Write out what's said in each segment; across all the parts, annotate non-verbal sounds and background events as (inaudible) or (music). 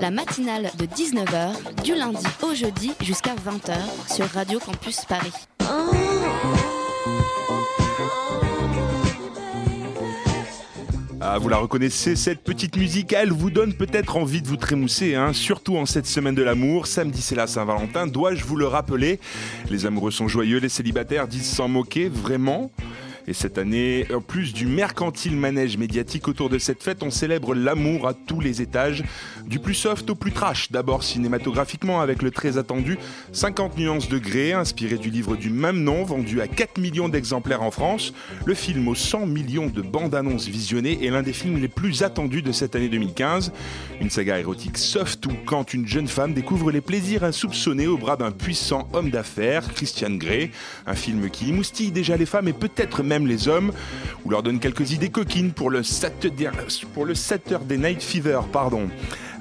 La matinale de 19h, du lundi au jeudi jusqu'à 20h sur Radio Campus Paris. Ah, vous la reconnaissez, cette petite musique, elle vous donne peut-être envie de vous trémousser, hein, surtout en cette semaine de l'amour. Samedi, c'est la Saint-Valentin, dois-je vous le rappeler? Les amoureux sont joyeux, les célibataires disent s'en moquer, vraiment? Et cette année, en plus du mercantile manège médiatique autour de cette fête, on célèbre l'amour à tous les étages, du plus soft au plus trash. D'abord cinématographiquement avec le très attendu 50 nuances de gré, inspiré du livre du même nom, vendu à 4 millions d'exemplaires en France. Le film aux 100 millions de bandes annonces visionnées est l'un des films les plus attendus de cette année 2015. Une saga érotique soft où quand une jeune femme découvre les plaisirs insoupçonnés au bras d'un puissant homme d'affaires, Christian Grey. Un film qui émoustille déjà les femmes et peut-être même les hommes, ou leur donne quelques idées coquines pour le Saturday, pour le Night Fever, pardon.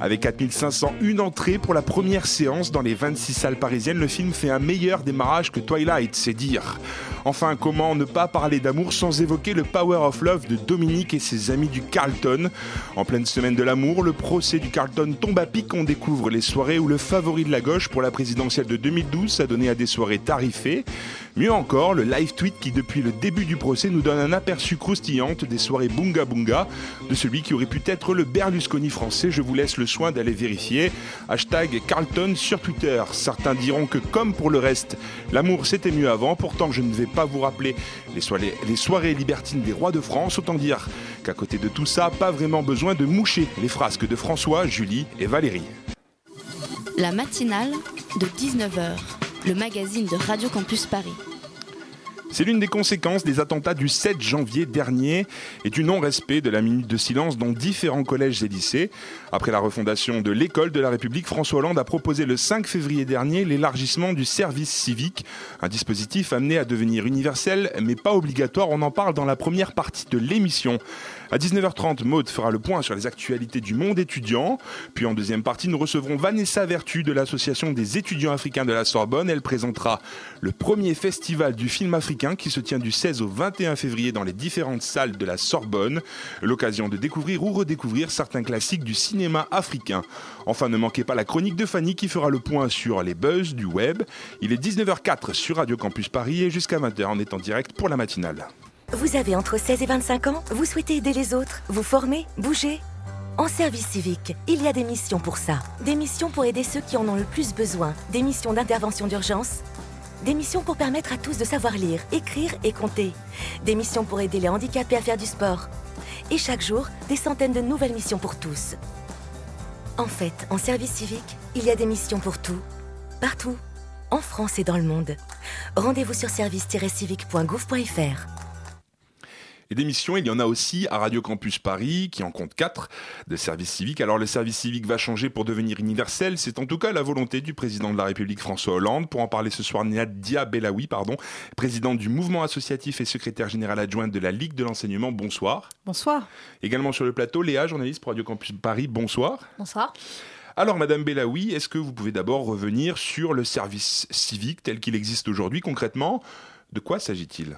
Avec 4500, une entrée pour la première séance dans les 26 salles parisiennes, le film fait un meilleur démarrage que Twilight, c'est dire. Enfin, comment ne pas parler d'amour sans évoquer le Power of Love de Dominique et ses amis du Carlton? En pleine semaine de l'amour, le procès du Carlton tombe à pic, on découvre les soirées où le favori de la gauche pour la présidentielle de 2012 s'est donné à des soirées tarifées. Mieux encore, le live tweet qui depuis le début du procès nous donne un aperçu croustillante des soirées Bunga Bunga de celui qui aurait pu être le Berlusconi français. Je vous laisse le soin d'aller vérifier. Hashtag Carlton sur Twitter. Certains diront que comme pour le reste, l'amour c'était mieux avant. Pourtant, je ne vais pas vous rappeler les soirées, les soirées libertines des rois de France. Autant dire qu'à côté de tout ça, pas vraiment besoin de moucher les frasques de François, Julie et Valérie. La matinale de 19h, le magazine de Radio Campus Paris. C'est l'une des conséquences des attentats du 7 janvier dernier et du non-respect de la minute de silence dans différents collèges et lycées. Après la refondation de l'école de la République, François Hollande a proposé le 5 février dernier l'élargissement du service civique, un dispositif amené à devenir universel mais pas obligatoire. On en parle dans la première partie de l'émission. À 19h30, Maude fera le point sur les actualités du monde étudiant. Puis en deuxième partie, nous recevrons Vanessa Vertu de l'Association des étudiants africains de la Sorbonne. Elle présentera le premier festival du film africain qui se tient du 16 au 21 février dans les différentes salles de la Sorbonne. L'occasion de découvrir ou redécouvrir certains classiques du cinéma africain. Enfin, ne manquez pas la chronique de Fanny qui fera le point sur les buzz du web. Il est 19h04 sur Radio Campus Paris et jusqu'à 20h on est en direct pour la matinale. Vous avez entre 16 et 25 ans Vous souhaitez aider les autres Vous former Bouger En service civique, il y a des missions pour ça. Des missions pour aider ceux qui en ont le plus besoin. Des missions d'intervention d'urgence. Des missions pour permettre à tous de savoir lire, écrire et compter. Des missions pour aider les handicapés à faire du sport. Et chaque jour, des centaines de nouvelles missions pour tous. En fait, en service civique, il y a des missions pour tout. Partout. En France et dans le monde. Rendez-vous sur service-civique.gouv.fr. Et des missions, il y en a aussi à Radio Campus Paris, qui en compte quatre de services civiques. Alors le service civique va changer pour devenir universel. C'est en tout cas la volonté du président de la République François Hollande. Pour en parler ce soir, Nadia Belaoui, pardon, présidente du mouvement associatif et secrétaire générale adjointe de la Ligue de l'enseignement. Bonsoir. Bonsoir. Également sur le plateau, Léa, journaliste pour Radio Campus Paris. Bonsoir. Bonsoir. Alors, Madame Belaoui, est-ce que vous pouvez d'abord revenir sur le service civique tel qu'il existe aujourd'hui? Concrètement De quoi s'agit-il?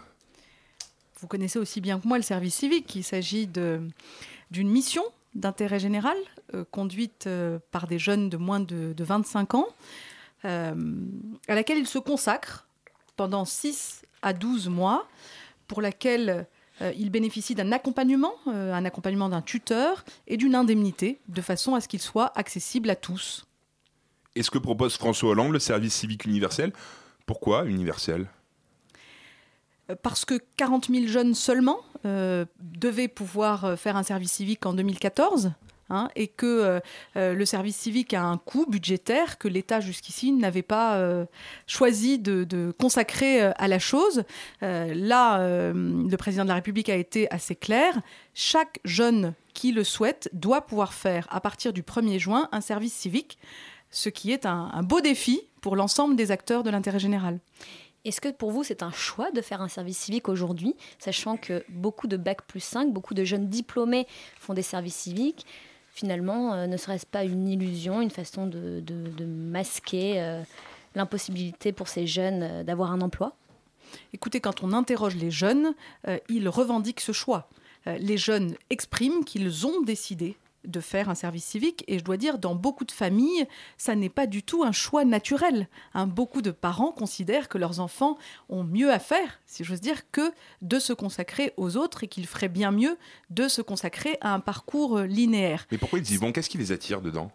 Vous connaissez aussi bien que moi le service civique. Il s'agit d'une mission d'intérêt général euh, conduite euh, par des jeunes de moins de, de 25 ans, euh, à laquelle ils se consacrent pendant 6 à 12 mois, pour laquelle ils bénéficient d'un accompagnement, un accompagnement d'un tuteur et d'une indemnité, de façon à ce qu'il soit accessible à tous. Est-ce que propose François Hollande le service civique universel Pourquoi universel? Parce que 40 000 jeunes seulement euh, devaient pouvoir euh, faire un service civique en 2014. hein, et que euh, euh, le service civique a un coût budgétaire que l'État jusqu'ici n'avait pas euh, choisi de, consacrer euh, à la chose. Euh, là, euh, le président de la République a été assez clair. Chaque jeune qui le souhaite doit pouvoir faire, à partir du 1er juin, un service civique ce qui est un beau défi pour l'ensemble des acteurs de l'intérêt général. Est-ce que pour vous, c'est un choix de faire un service civique aujourd'hui, sachant que beaucoup de Bac plus 5, beaucoup de jeunes diplômés font des services civiques Finalement, euh, ne serait-ce pas une illusion, une façon de, masquer euh, l'impossibilité pour ces jeunes euh, d'avoir un emploi? Écoutez, quand on interroge les jeunes, ils revendiquent ce choix. Les jeunes expriment qu'ils ont décidé de faire un service civique. Et je dois dire dans beaucoup de familles ça n'est pas du tout un choix naturel. Hein, beaucoup de parents considèrent que leurs enfants ont mieux à faire si j'ose dire que de se consacrer aux autres et qu'ils feraient bien mieux de se consacrer à un parcours euh, linéaire. Mais pourquoi ils y vont? Qu'est-ce qui les attire dedans?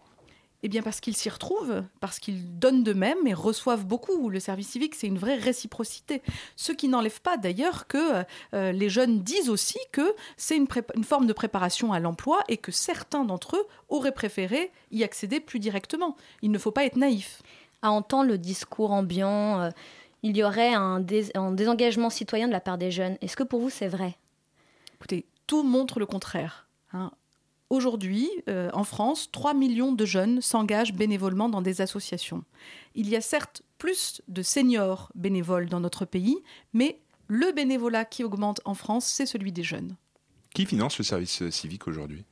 Eh bien parce qu'ils s'y retrouvent, parce qu'ils donnent d'eux-mêmes et reçoivent beaucoup. Le service civique, c'est une vraie réciprocité. Ce qui n'enlève pas d'ailleurs que euh, les jeunes disent aussi que c'est une, forme de préparation à l'emploi et que certains d'entre eux auraient préféré y accéder plus directement. Il ne faut pas être naïf. À entendre le discours ambiant, euh, il y aurait un, dés- un désengagement citoyen de la part des jeunes. Est-ce que pour vous, c'est vrai? Écoutez, tout montre le contraire. hein. Aujourd'hui, euh, en France, 3 millions de jeunes s'engagent bénévolement dans des associations. Il y a certes plus de seniors bénévoles dans notre pays, mais le bénévolat qui augmente en France, c'est celui des jeunes. Qui finance le service civique aujourd'hui?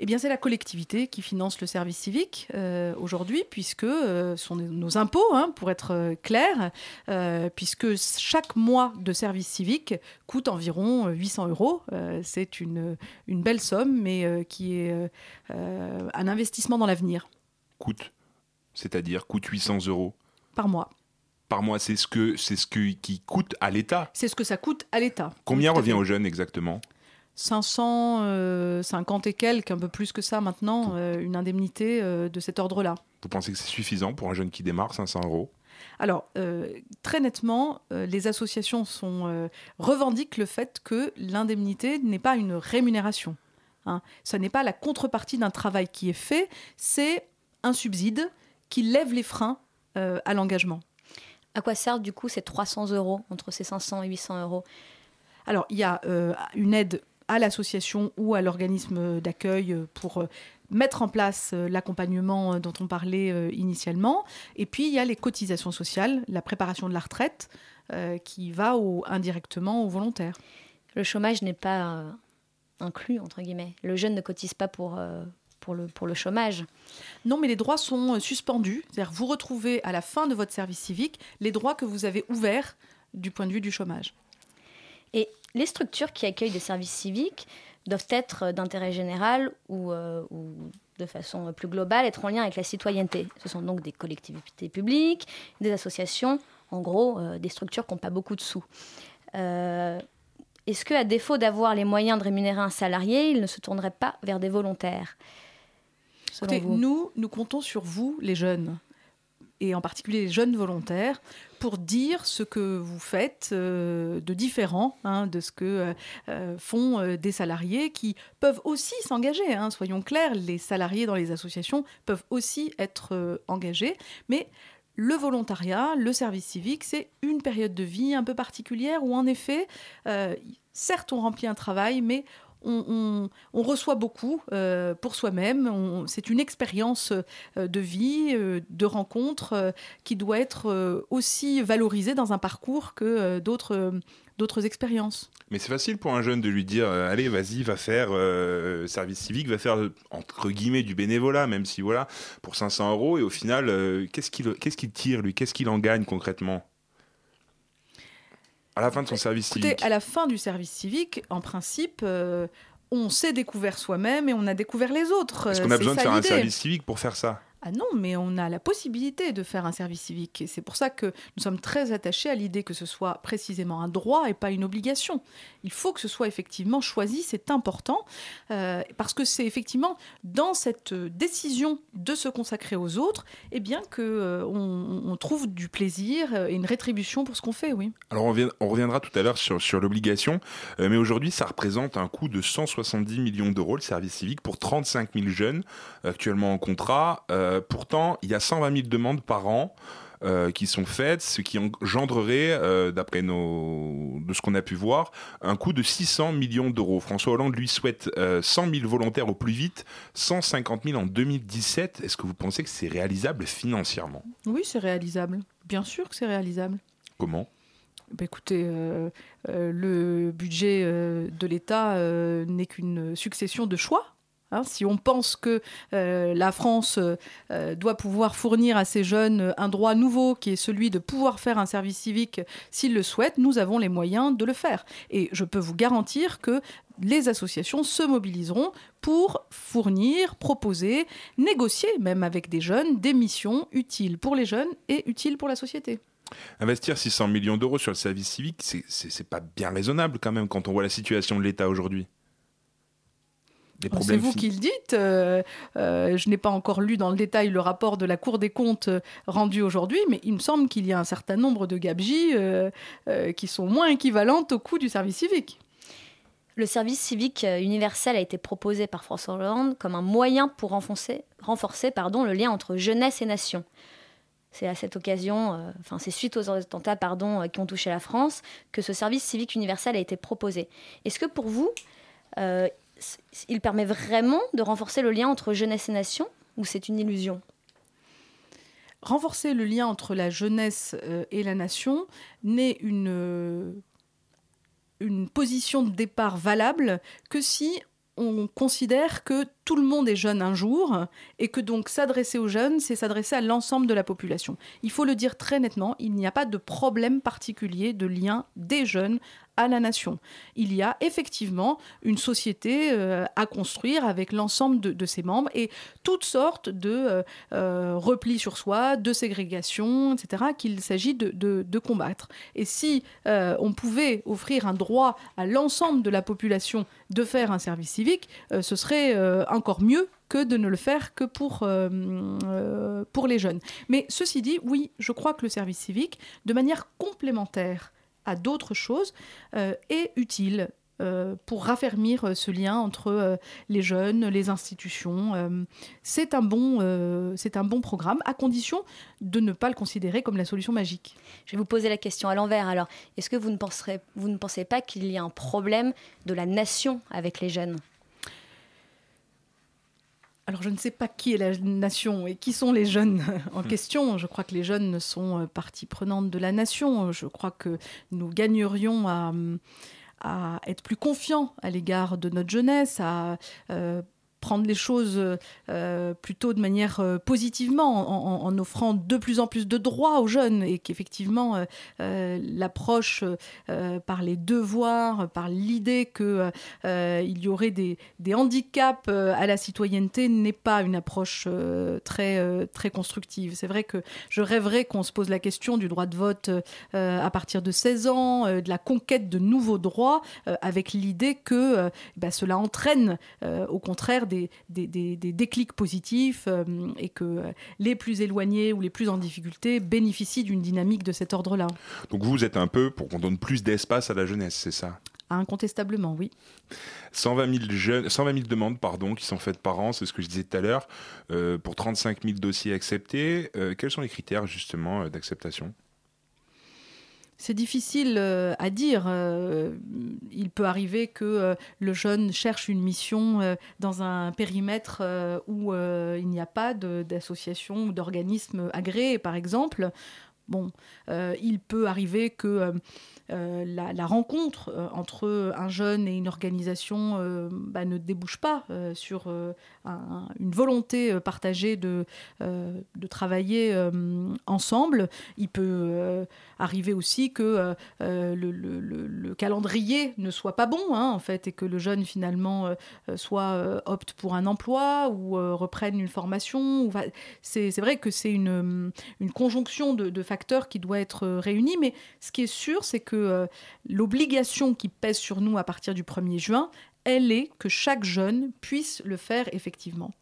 Eh bien, c'est la collectivité qui finance le service civique euh, aujourd'hui, puisque euh, ce sont nos impôts, hein, pour être euh, clair, euh, puisque chaque mois de service civique coûte environ euh, 800 euros. Euh, c'est une, une belle somme, mais euh, qui est euh, euh, un investissement dans l'avenir Coûte, c'est-à-dire coûte 800 euros par mois. par mois. C'est ce que c'est ce que, qui coûte à l'État. C'est ce que ça coûte à l'État. Combien revient aux jeunes exactement? 550 et quelques, un peu plus que ça maintenant, euh, une indemnité euh, de cet ordre-là. Vous pensez que c'est suffisant pour un jeune qui démarre 500 euros? Alors, euh, très nettement, euh, les associations sont, euh, revendiquent le fait que l'indemnité n'est pas une rémunération. Hein. Ce n'est pas la contrepartie d'un travail qui est fait, c'est un subside qui lève les freins euh, à l'engagement. À quoi servent du coup ces 300 euros, entre ces 500 et 800 euros? Alors, il y a euh, une aide à l'association ou à l'organisme d'accueil pour euh, mettre en place euh, l'accompagnement euh, dont on parlait initialement. Et puis, il y a les cotisations sociales, la préparation de la retraite, euh, qui va au- indirectement aux volontaires. Le chômage n'est pas euh, inclus, entre guillemets. Le jeune ne cotise pas pour, euh, pour, le, pour le chômage. Non, mais les droits sont suspendus. C'est-à-dire, vous retrouvez à la fin de votre service civique les droits que vous avez ouverts du point de vue du chômage. Et les structures qui accueillent des services civiques doivent être d'intérêt général ou, euh, ou de façon plus globale être en lien avec la citoyenneté. Ce sont donc des collectivités publiques, des associations, en gros euh, des structures qui n'ont pas beaucoup de sous. Euh, Est-ce qu'à défaut d'avoir les moyens de rémunérer un salarié, ils ne se tourneraient pas vers des volontaires Écoutez, nous comptons sur vous, les jeunes, et en particulier les jeunes volontaires, pour dire ce que vous faites euh, de différent hein, de ce que euh, euh, font des salariés qui peuvent aussi s'engager. hein, soyons clairs, les salariés dans les associations peuvent aussi être engagés, mais le volontariat, le service civique, c'est une période de vie un peu particulière où, en effet, certes, on remplit un travail, mais on, reçoit beaucoup euh, pour soi-même. C'est une expérience euh, de vie, euh, de rencontre, qui doit être aussi valorisée dans un parcours que d'autres d'autres expériences. Mais c'est facile pour un jeune de lui dire allez vas-y va faire service civique va faire entre guillemets du bénévolat même si voilà pour 500 euros et au final qu'est-ce qu'il tire lui? Qu'est-ce qu'il en gagne concrètement? À la fin de son service Écoutez, civique. à la fin du service civique, en principe, euh, on s'est découvert soi-même et on a découvert les autres. est-ce Euh, qu'on a c'est besoin de faire un service civique pour faire ça? Ah non, mais on a la possibilité de faire un service civique. Et c'est pour ça que nous sommes très attachés à l'idée que ce soit précisément un droit et pas une obligation. Il faut que ce soit effectivement choisi, c'est important, euh, parce que c'est effectivement dans cette décision de se consacrer aux autres, eh bien que euh, on, trouve du plaisir et une rétribution pour ce qu'on fait, oui. Alors on, reviendra tout à l'heure sur, l'obligation, euh, mais aujourd'hui ça représente un coût de 170 millions d'euros le service civique pour 35 000 jeunes actuellement en contrat. Pourtant il y a 120 000 demandes par an. euh, qui sont faites, ce qui engendrerait, euh, d'après nos, de ce qu'on a pu voir, un coût de 600 millions d'euros. François Hollande lui souhaite 100 000 volontaires au plus vite, 150 000 en 2017. Est-ce que vous pensez que c'est réalisable financièrement? Oui, c'est réalisable. Bien sûr que c'est réalisable. Comment? Bah, écoutez, euh, euh, le budget euh, de l'État n'est qu'une succession de choix. Hein. si on pense que la France doit pouvoir fournir à ces jeunes un droit nouveau qui est celui de pouvoir faire un service civique s'ils le souhaitent, nous avons les moyens de le faire. Et je peux vous garantir que les associations se mobiliseront pour fournir, proposer, négocier même avec des jeunes des missions utiles pour les jeunes et utiles pour la société. Investir 600 millions d'euros sur le service civique, c'est pas bien raisonnable quand même quand on voit la situation de l'État aujourd'hui. C'est vous qui le dites. Euh, euh, je n'ai pas encore lu dans le détail le rapport de la Cour des comptes euh, rendu aujourd'hui, mais il me semble qu'il y a un certain nombre de gabegies qui sont moins équivalentes au coût du service civique. Le service civique universel a été proposé par François Hollande comme un moyen pour renforcer, renforcer pardon, le lien entre jeunesse et nation. C'est à cette occasion, euh, enfin c'est suite aux attentats pardon, euh, qui ont touché la France, que ce service civique universel a été proposé. Est-ce que pour vous, euh, il permet vraiment de renforcer le lien entre jeunesse et nation ou c'est une illusion? Renforcer le lien entre la jeunesse et la nation n'est une, une position de départ valable que si on considère que tout le monde est jeune un jour et que donc s'adresser aux jeunes, c'est s'adresser à l'ensemble de la population. Il faut le dire très nettement, il n'y a pas de problème particulier de lien des jeunes à la nation. Il y a effectivement une société euh, à construire avec l'ensemble de, ses membres et toutes sortes de euh, euh, replis sur soi, de ségrégation, etc., qu'il s'agit de, combattre. Et si on pouvait offrir un droit à l'ensemble de la population de faire un service civique, ce serait encore mieux que de ne le faire que pour, pour les jeunes. Mais ceci dit, oui, je crois que le service civique, de manière complémentaire à d'autres choses euh, est utile euh, pour raffermir euh, ce lien entre les jeunes, les institutions. c'est un, bon, c'est un bon programme, à condition de ne pas le considérer comme la solution magique. Je vais vous poser la question à l'envers. Alors, est-ce que vous ne, vous ne pensez pas qu'il y a un problème de la nation avec les jeunes? Alors je ne sais pas qui est la nation et qui sont les jeunes (laughs) en hmm. question. Je crois que les jeunes sont euh, partie prenante de la nation. Je crois que nous gagnerions à, être plus confiants à l'égard de notre jeunesse, à euh, prendre les choses euh, plutôt de manière euh, positivement, en, offrant de plus en plus de droits aux jeunes, et qu'effectivement euh, l'approche par les devoirs, par l'idée qu'il il y aurait des, des handicaps à la citoyenneté n'est pas une approche très, très constructive. C'est vrai que je rêverais qu'on se pose la question du droit de vote à partir de 16 ans, de la conquête de nouveaux droits, avec l'idée que bah, cela entraîne au contraire des, des, déclics positifs euh, et que les plus éloignés ou les plus en difficulté bénéficient d'une dynamique de cet ordre-là. Donc vous êtes un peu pour qu'on donne plus d'espace à la jeunesse, c'est ça? Incontestablement, oui. 120 000, jeunes, 120 000 demandes pardon, qui sont faites par an, c'est ce que je disais tout à l'heure, euh, pour 35 000 dossiers acceptés. Euh, quels sont les critères justement d'acceptation? C'est difficile euh, à dire. Euh, il peut arriver que euh, le jeune cherche une mission dans un périmètre où il n'y a pas d'association ou d'organisme agréé, par exemple. Bon, il peut arriver que la, rencontre entre un jeune et une organisation bah, ne débouche pas sur une volonté partagée de, de travailler ensemble. Il peut arriver aussi que le, calendrier ne soit pas bon, hein, en fait, et que le jeune finalement soit opte pour un emploi ou reprenne une formation. C'est vrai que c'est une, une conjonction de, de, facteurs qui doit être réunie, mais ce qui est sûr, c'est que euh, l'obligation qui pèse sur nous à partir du 1er juin, elle est que chaque jeune puisse le faire effectivement.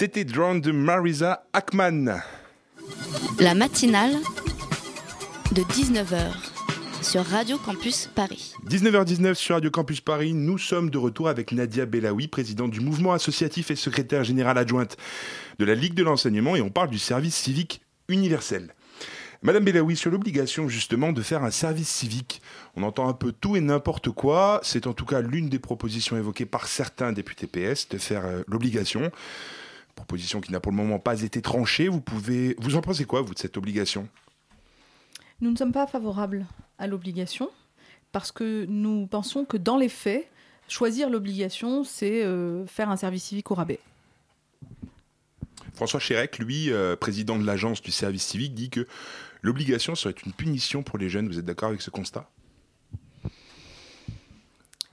C'était Drown de Marisa Ackman. La matinale de 19h sur Radio Campus Paris. 19h19 sur Radio Campus Paris, nous sommes de retour avec Nadia Belaoui, présidente du mouvement associatif et secrétaire générale adjointe de la Ligue de l'enseignement, et on parle du service civique universel. Madame Belaoui, sur l'obligation justement de faire un service civique, on entend un peu tout et n'importe quoi. C'est en tout cas l'une des propositions évoquées par certains députés PS de faire euh, l'obligation. Proposition qui n'a pour le moment pas été tranchée. Vous pouvez, vous en pensez quoi vous de cette obligation? Nous ne sommes pas favorables à l'obligation parce que nous pensons que dans les faits, choisir l'obligation, c'est euh, faire un service civique au rabais. François Chérec, lui, euh, président de l'agence du service civique, dit que l'obligation serait une punition pour les jeunes. Vous êtes d'accord avec ce constat?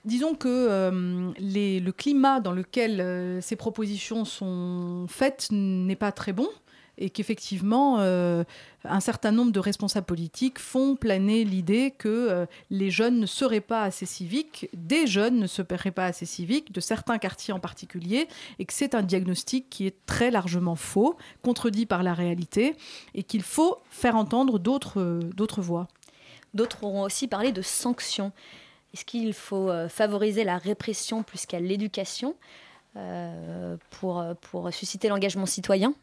Disons que euh, le climat dans lequel euh, ces propositions sont faites n'est pas très bon et qu'effectivement, euh, un certain nombre de responsables politiques font planer l'idée que les jeunes ne seraient pas assez civiques, des jeunes ne seraient pas assez civiques, de certains quartiers en particulier, et que c'est un diagnostic qui est très largement faux, contredit par la réalité, et qu'il faut faire entendre d'autres voix. D'autres auront aussi parlé de sanctions. Est-ce qu'il faut euh, favoriser la répression plus qu'à l'éducation euh, pour, pour susciter l'engagement citoyen?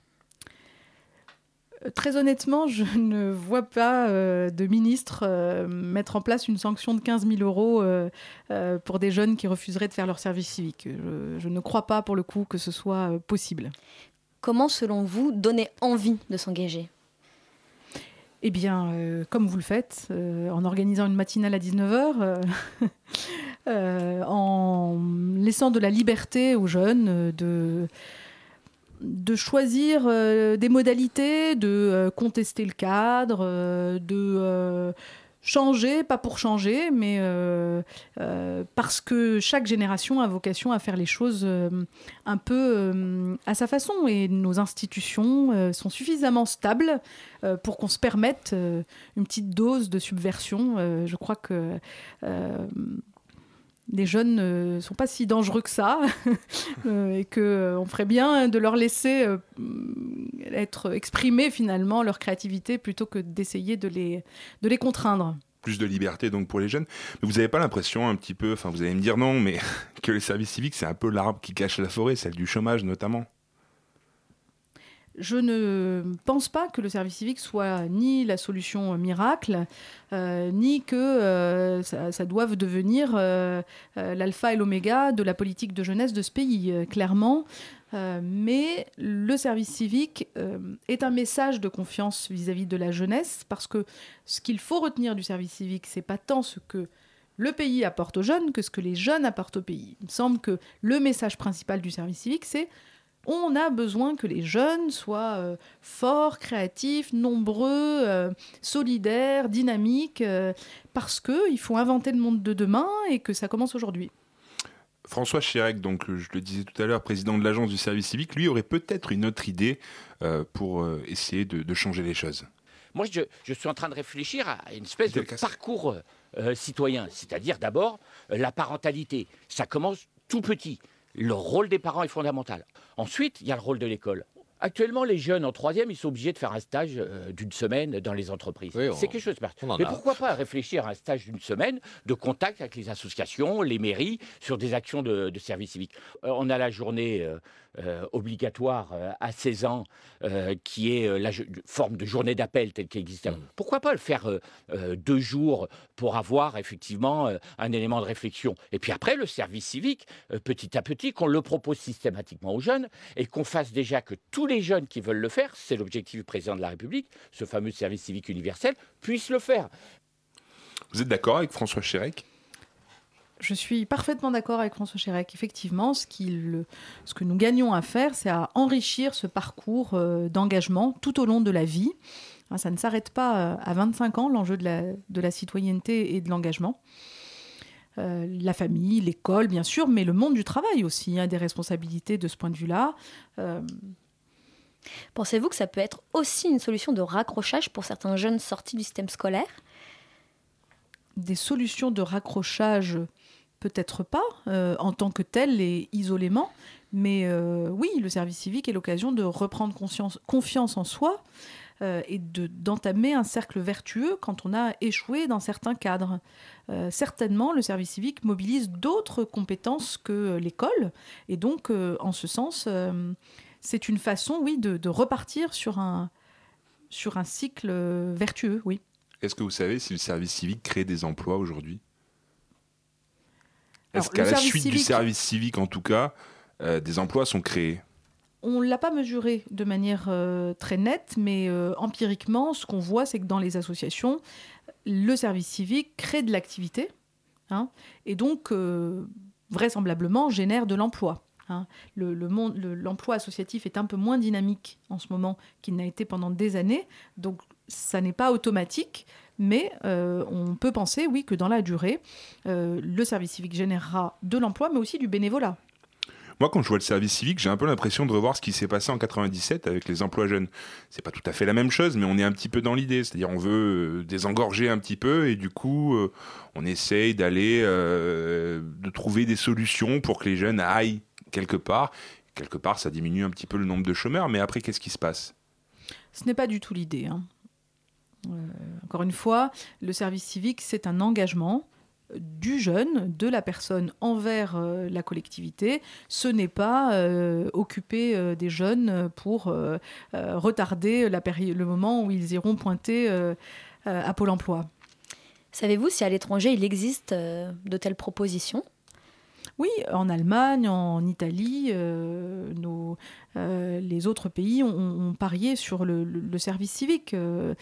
Très honnêtement, je (laughs) ne vois pas euh, de ministre euh, mettre en place une sanction de 15 000 euros euh, euh, pour des jeunes qui refuseraient de faire leur service civique. Je, je ne crois pas pour le coup que ce soit euh, possible. Comment, selon vous, donner envie de s'engager? Eh bien, euh, comme vous le faites, euh, en organisant une matinale à 19h, (laughs) en laissant de la liberté aux jeunes euh, de, choisir euh, des modalités, de euh, contester le cadre, euh, de euh, changer, pas pour changer, mais euh, euh, parce que chaque génération a vocation à faire les choses euh, un peu à sa façon. Et nos institutions sont suffisamment stables pour qu'on se permette une petite dose de subversion. Je crois que les jeunes ne sont pas si dangereux que ça (laughs) euh, et qu'on ferait bien de leur laisser euh, être exprimés finalement leur créativité plutôt que d'essayer de les, les contraindre. Plus de liberté donc pour les jeunes. Mais vous n'avez pas l'impression un petit peu, enfin vous allez me dire non, mais (laughs) que le service civique c'est un peu l'arbre qui cache la forêt, celle du chômage notamment Je ne pense pas que le service civique soit ni la solution miracle, euh, ni que euh, ça, doive devenir euh, l'alpha et l'oméga de la politique de jeunesse de ce pays, clairement. Mais le service civique est un message de confiance vis-à-vis de la jeunesse, parce que ce qu'il faut retenir du service civique, c'est pas tant ce que le pays apporte aux jeunes que ce que les jeunes apportent au pays. Il me semble que le message principal du service civique, c'est on a besoin que les jeunes soient euh, forts, créatifs, nombreux, euh, solidaires, dynamiques, euh, parce qu'il faut inventer le monde de demain et que ça commence aujourd'hui. François Chirac, donc je le disais tout à l'heure, président de l'agence du service civique, lui aurait peut-être une autre idée euh, pour euh, essayer de, de changer les choses. Moi, je, je suis en train de réfléchir à une espèce de parcours euh, citoyen, c'est-à-dire d'abord euh, la parentalité. Ça commence tout petit. Le rôle des parents est fondamental. Ensuite, il y a le rôle de l'école. Actuellement, les jeunes en troisième, ils sont obligés de faire un stage euh, d'une semaine dans les entreprises. Oui, on- C'est quelque chose de Mais a. pourquoi pas réfléchir à un stage d'une semaine de contact avec les associations, les mairies, sur des actions de, de service civique Euh, On a la journée euh, euh, obligatoire euh, à 16 ans, euh, qui est la forme de journée d'appel telle qu'elle existe. Mmh. Pourquoi pas le faire deux jours pour avoir effectivement un élément de réflexion Et puis après, le service civique, petit à petit, qu'on le propose systématiquement aux jeunes et qu'on fasse déjà que tous les jeunes qui veulent le faire, c'est l'objectif du président de la République, ce fameux service civique universel, puissent le faire. Vous êtes d'accord avec François Chirac Je suis parfaitement d'accord avec François Chirac. Effectivement, ce, que nous gagnons à faire, c'est à enrichir ce parcours euh, d'engagement tout au long de la vie. Hein, ça ne s'arrête pas euh, à 25 ans, l'enjeu de la, de la citoyenneté et de l'engagement. Euh, la famille, l'école, bien sûr, mais le monde du travail aussi a des responsabilités de ce point de vue-là. Euh, Pensez-vous que ça peut être aussi une solution de raccrochage pour certains jeunes sortis du système scolaire? Des solutions de raccrochage, peut-être pas, euh, en tant que tel et isolément, mais euh, oui, le service civique est l'occasion de reprendre confiance en soi euh, et de- d'entamer un cercle vertueux quand on a échoué dans certains cadres. Certainement, le service civique mobilise d'autres compétences que l'école, et donc, en ce sens, c'est une façon, oui, de, de repartir sur un, sur un cycle vertueux, oui. Est-ce que vous savez si le service civique crée des emplois aujourd'hui? Est-ce qu'à la suite du service civique, en tout cas, euh, des emplois sont créés On ne l'a pas mesuré de manière euh, très nette, mais euh, empiriquement, ce qu'on voit, c'est que dans les associations, le service civique crée de l'activité hein, et donc vraisemblablement génère de l'emploi. hein. Le le- l'emploi associatif est un peu moins dynamique en ce moment qu'il n'a été pendant des années, donc ça n'est pas automatique, mais euh, on peut penser, oui, que dans la durée, euh, le service civique générera de l'emploi, mais aussi du bénévolat. Moi, quand je vois le service civique, j'ai un peu l'impression de revoir ce qui s'est passé en 97 avec les emplois jeunes. C'est pas tout à fait la même chose, mais on est un petit peu dans l'idée. C'est-à-dire, on veut euh, désengorger un petit peu et du coup, on essaye d'aller, euh, de trouver des solutions pour que les jeunes aillent quelque part. Quelque part, ça diminue un petit peu le nombre de chômeurs, mais après, qu'est-ce qui se passe? Ce n'est pas du tout l'idée. hein. Euh, encore une fois, le service civique, c'est un engagement du jeune, de la personne envers euh, la collectivité. Ce n'est pas euh, occuper des jeunes pour retarder la le moment où ils iront pointer à Pôle Emploi. Savez-vous si à l'étranger il existe de telles propositions? Oui, en Allemagne, en Italie, euh, euh, les autres pays ont, parié sur le, le- service civique euh,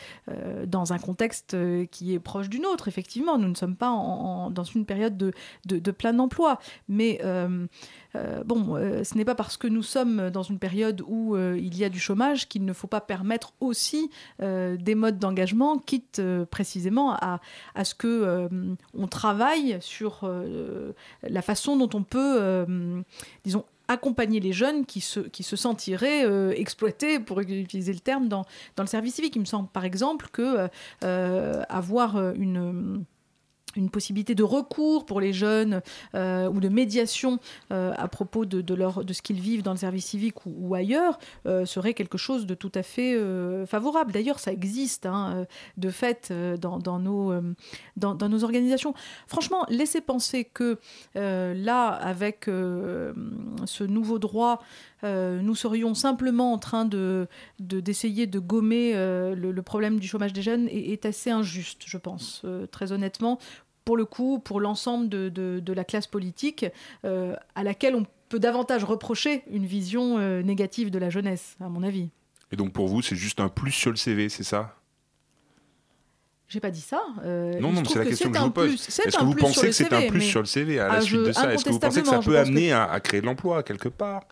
dans un contexte qui est proche du nôtre. Effectivement, nous ne sommes pas en- dans une période de, de, de plein emploi, mais euh, bon, euh, ce n'est pas parce que nous sommes dans une période où euh, il y a du chômage qu'il ne faut pas permettre aussi des modes d'engagement, quitte précisément à, ce que on travaille sur la façon dont on peut, disons, accompagner les jeunes qui se, sentiraient exploités, pour utiliser le terme, dans, le service civique. Il me semble par exemple que avoir une une possibilité de recours pour les jeunes euh, ou de médiation euh, à propos de, ce qu'ils vivent dans le service civique ou, ailleurs euh, serait quelque chose de tout à fait favorable. D'ailleurs, ça existe hein, de fait dans, nos, organisations. Franchement, laissez penser que là, avec ce nouveau droit, nous serions simplement en train de, de, d'essayer de gommer le, problème du chômage des jeunes est, assez injuste, je pense, très honnêtement pour le coup, pour l'ensemble de, de, de, la classe politique, euh, à laquelle on peut davantage reprocher une vision euh, négative de la jeunesse, à mon avis. Et donc pour vous, c'est juste un plus sur le CV, c'est ça? J'ai pas dit ça. Euh, non, non, c'est la question que, je vous pose. Est-ce que vous pensez que c'est un plus sur le CV à la ah, suite je, de ça? Est-ce que vous pensez que ça peut amener que... à, à, créer de l'emploi quelque part?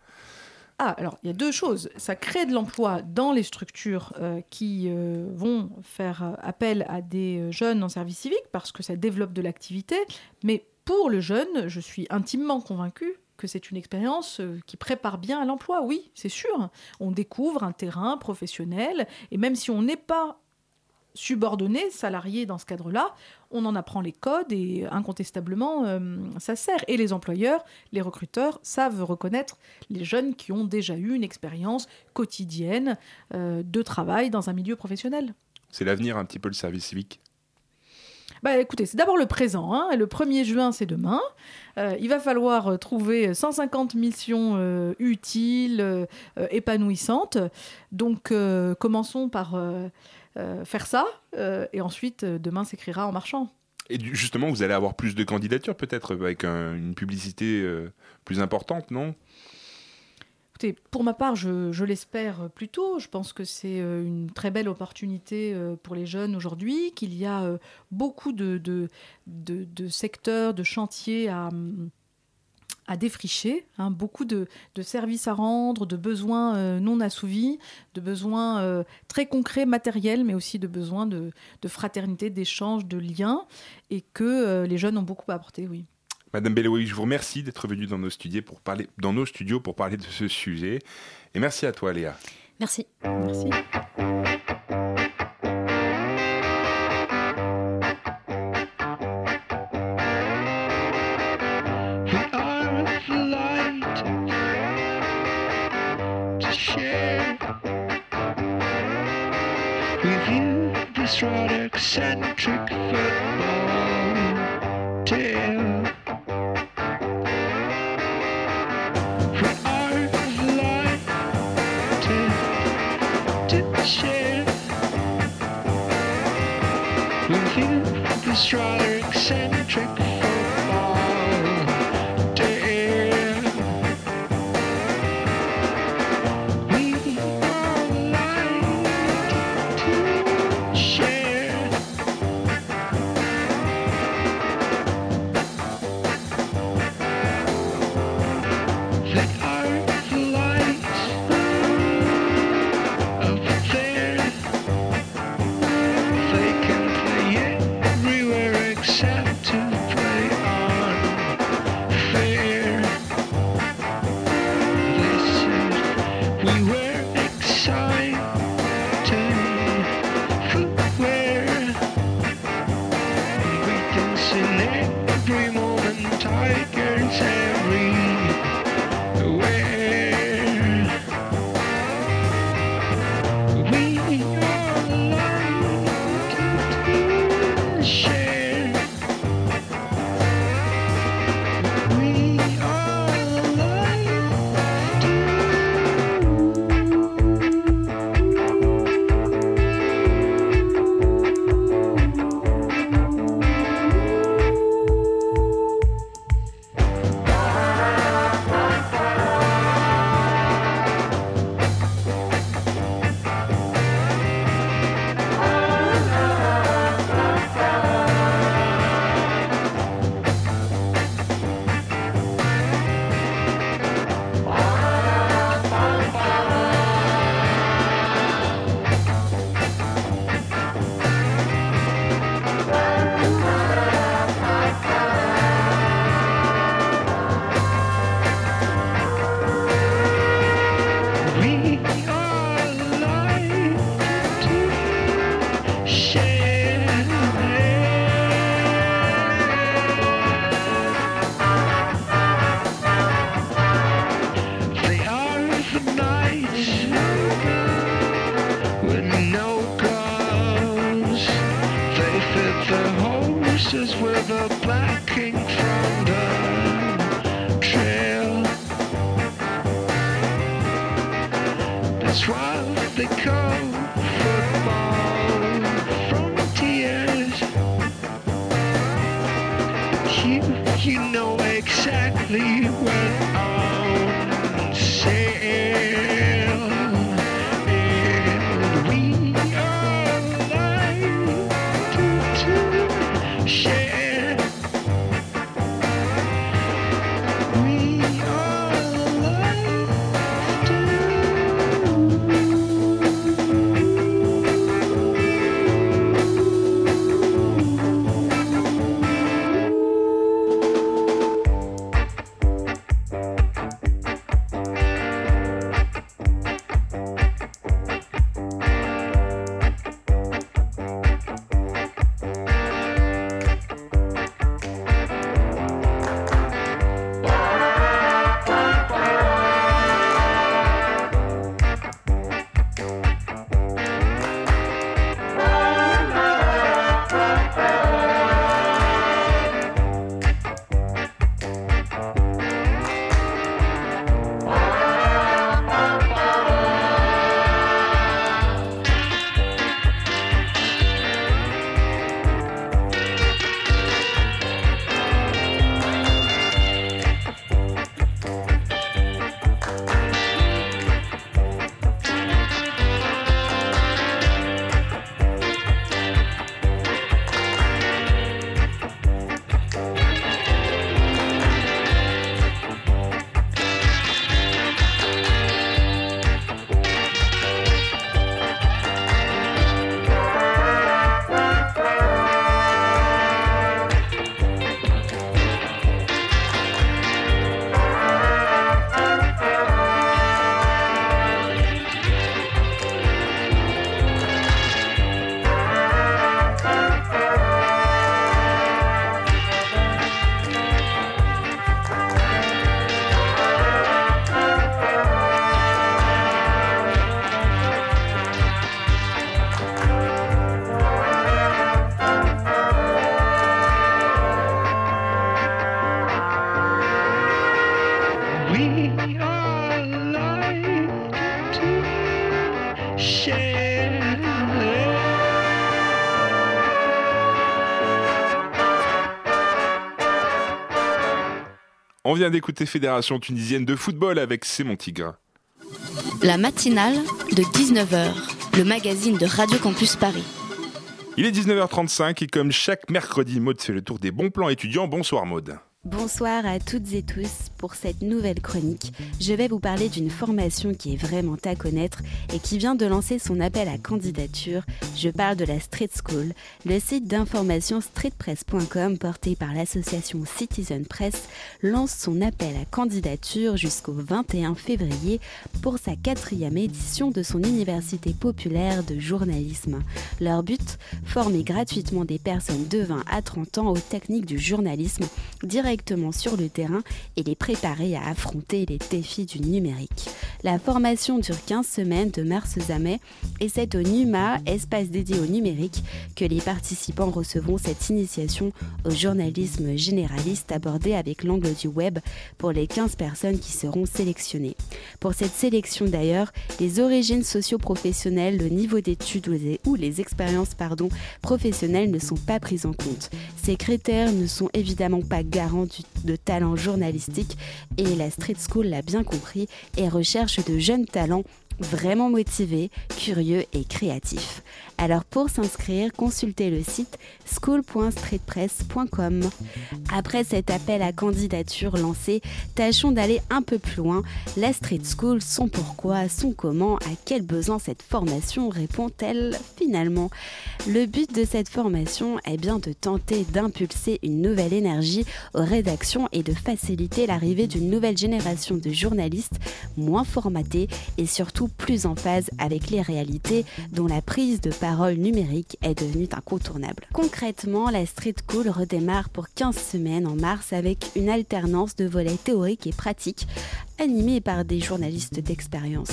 Ah, alors il y a deux choses. Ça crée de l'emploi dans les structures euh, qui euh, vont faire appel à des jeunes en service civique parce que ça développe de l'activité. Mais pour le jeune, je suis intimement convaincue que c'est une expérience euh, qui prépare bien à l'emploi. Oui, c'est sûr. On découvre un terrain professionnel et même si on n'est pas subordonné, salarié dans ce cadre-là, on en apprend les codes et incontestablement, euh, ça sert. Et les employeurs, les recruteurs savent reconnaître les jeunes qui ont déjà eu une expérience quotidienne euh, de travail dans un milieu professionnel. C'est l'avenir un petit peu le service civique? Bah, écoutez, c'est d'abord le présent. Hein. Le 1er juin, c'est demain. Euh, il va falloir trouver 150 missions euh, utiles, euh, épanouissantes. Donc, euh, commençons par euh, faire ça. euh, et ensuite, demain s'écrira en marchant. Et justement, vous allez avoir plus de candidatures, peut-être, avec un, une publicité euh, plus importante, non? Écoutez, pour ma part, je, je l'espère plutôt. Je pense que c'est euh, une très belle opportunité euh, pour les jeunes aujourd'hui, qu'il y a euh, beaucoup de, de, de, de, secteurs, de chantiers à, à défricher, hein, beaucoup de, de, services à rendre, de besoins euh, non assouvis, de besoins euh, très concrets, matériels, mais aussi de besoins de, de fraternité, d'échange, de liens, et que euh, les jeunes ont beaucoup à apporter, oui. Madame Belloui, je vous remercie d'être venue dans nos studios pour parler, dans nos studios pour parler de ce sujet. Et merci à toi, Léa. Merci. Merci. You, you know exactly what I'm sale. Vient d'écouter Fédération tunisienne de football avec C'est mon tigre. La matinale de 19h, le magazine de Radio Campus Paris. Il est 19h35 et comme chaque mercredi, Maud fait le tour des bons plans étudiants. Bonsoir Maud. Bonsoir à toutes et tous. Pour cette nouvelle chronique, je vais vous parler d'une formation qui est vraiment à connaître et qui vient de lancer son appel à candidature. Je parle de la Street School. Le site d'information streetpress.com porté par l'association Citizen Press lance son appel à candidature jusqu'au 21 février pour sa quatrième édition de son université populaire de journalisme. Leur but Former gratuitement des personnes de 20 à 30 ans aux techniques du journalisme directement sur le terrain et les préparer à affronter les défis du numérique. La formation dure 15 semaines de mars à mai et c'est au NUMA, espace dédié au numérique, que les participants recevront cette initiation au journalisme généraliste abordé avec l'angle du web pour les 15 personnes qui seront sélectionnées. Pour cette sélection d'ailleurs, les origines socio-professionnelles, le niveau d'études ou les, ou les expériences pardon, professionnelles ne sont pas prises en compte. Ces critères ne sont évidemment pas garants du- de talent journalistique. Et la Street School l'a bien compris et recherche de jeunes talents vraiment motivés, curieux et créatifs. Alors pour s'inscrire, consultez le site school.streetpress.com. Après cet appel à candidature lancé, tâchons d'aller un peu plus loin. La Street School, son pourquoi, son comment, à quel besoin cette formation répond-elle finalement? Le but de cette formation est bien de tenter d'impulser une nouvelle énergie aux rédactions et de faciliter l'arrivée d'une nouvelle génération de journalistes moins formatés et surtout plus en phase avec les réalités dont la prise de parole numérique est devenue incontournable. Concrètement, la Street School redémarre pour 15 semaines en mars avec une alternance de volets théoriques et pratiques animés par des journalistes d'expérience.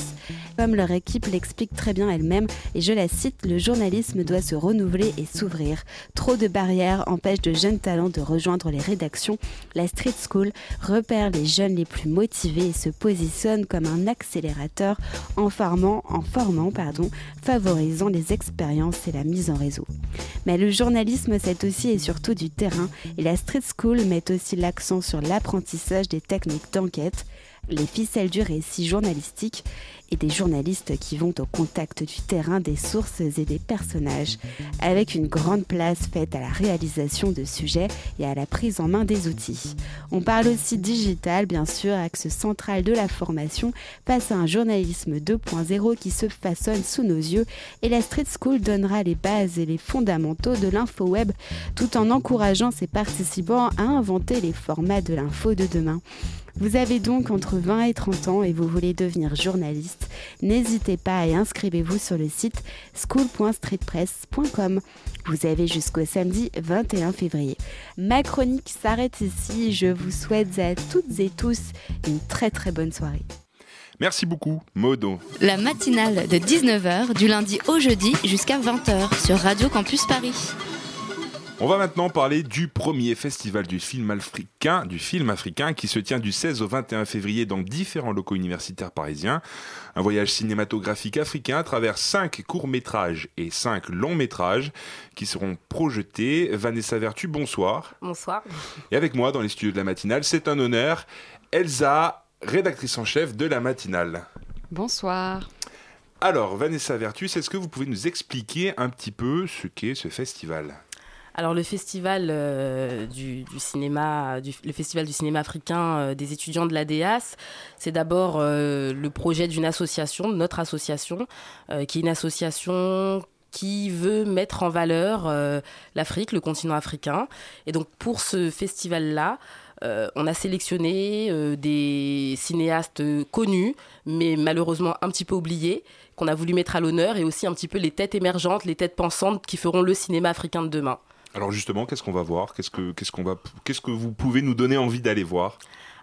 Comme leur équipe l'explique très bien elle-même, et je la cite, le journalisme doit se renouveler et s'ouvrir. Trop de barrières empêchent de jeunes talents de rejoindre les rédactions. La Street School repère les jeunes les plus motivés et se positionne comme un accélérateur en formant, favorisant les expériences et la mise en réseau. Mais le journalisme, c'est aussi et surtout du terrain, et la Street School met aussi l'accent sur l'apprentissage des techniques d'enquête, les ficelles du récit journalistique et des journalistes qui vont au contact du terrain des sources et des personnages, avec une grande place faite à la réalisation de sujets et à la prise en main des outils. On parle aussi digital, bien sûr, axe central de la formation face à un journalisme 2.0 qui se façonne sous nos yeux et la Street School donnera les bases et les fondamentaux de l'info web tout en encourageant ses participants à inventer les formats de l'info de demain. Vous avez donc entre 20 et 30 ans et vous voulez devenir journaliste, n'hésitez pas et inscrivez-vous sur le site school.streetpress.com. Vous avez jusqu'au samedi 21 février. Ma chronique s'arrête ici. Je vous souhaite à toutes et tous une très très bonne soirée. Merci beaucoup, Modo. La matinale de 19h du lundi au jeudi jusqu'à 20h sur Radio Campus Paris. On va maintenant parler du premier festival du film africain, du film africain qui se tient du 16 au 21 février dans différents locaux universitaires parisiens. Un voyage cinématographique africain à travers cinq courts-métrages et cinq longs-métrages qui seront projetés. Vanessa Vertu, bonsoir. Bonsoir. Et avec moi dans les studios de la matinale, c'est un honneur, Elsa, rédactrice en chef de la matinale. Bonsoir. Alors, Vanessa Vertus, est-ce que vous pouvez nous expliquer un petit peu ce qu'est ce festival? Alors le festival euh, du, cinéma, le festival du cinéma africain euh, des étudiants de l'ADEAS, c'est d'abord euh, le projet d'une association, notre association, qui est une association qui veut mettre en valeur l'Afrique, le continent africain. Et donc pour ce festival-là, on a sélectionné des cinéastes connus, mais malheureusement un petit peu oubliés, qu'on a voulu mettre à l'honneur, et aussi un petit peu les têtes émergentes, les têtes pensantes qui feront le cinéma africain de demain. Alors justement, qu'est-ce qu'on va voir? Qu'est-ce que qu'est-ce qu'on va qu'est-ce que vous pouvez nous donner envie d'aller voir?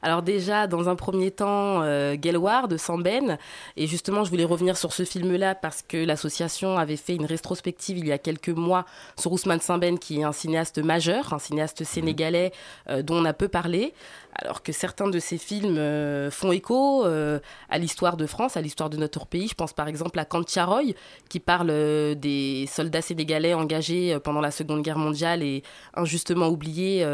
Alors déjà, dans un premier temps, euh, Gelwar de Samben. Et justement, je voulais revenir sur ce film-là parce que l'association avait fait une rétrospective il y a quelques mois sur Ousmane Samben, qui est un cinéaste majeur, un cinéaste sénégalais euh, dont on a peu parlé. Alors que certains de ces films euh, font écho euh, à l'histoire de France, à l'histoire de notre pays. Je pense par exemple à Kantcharoy, qui parle euh, des soldats sénégalais engagés pendant la Seconde Guerre mondiale et injustement oubliés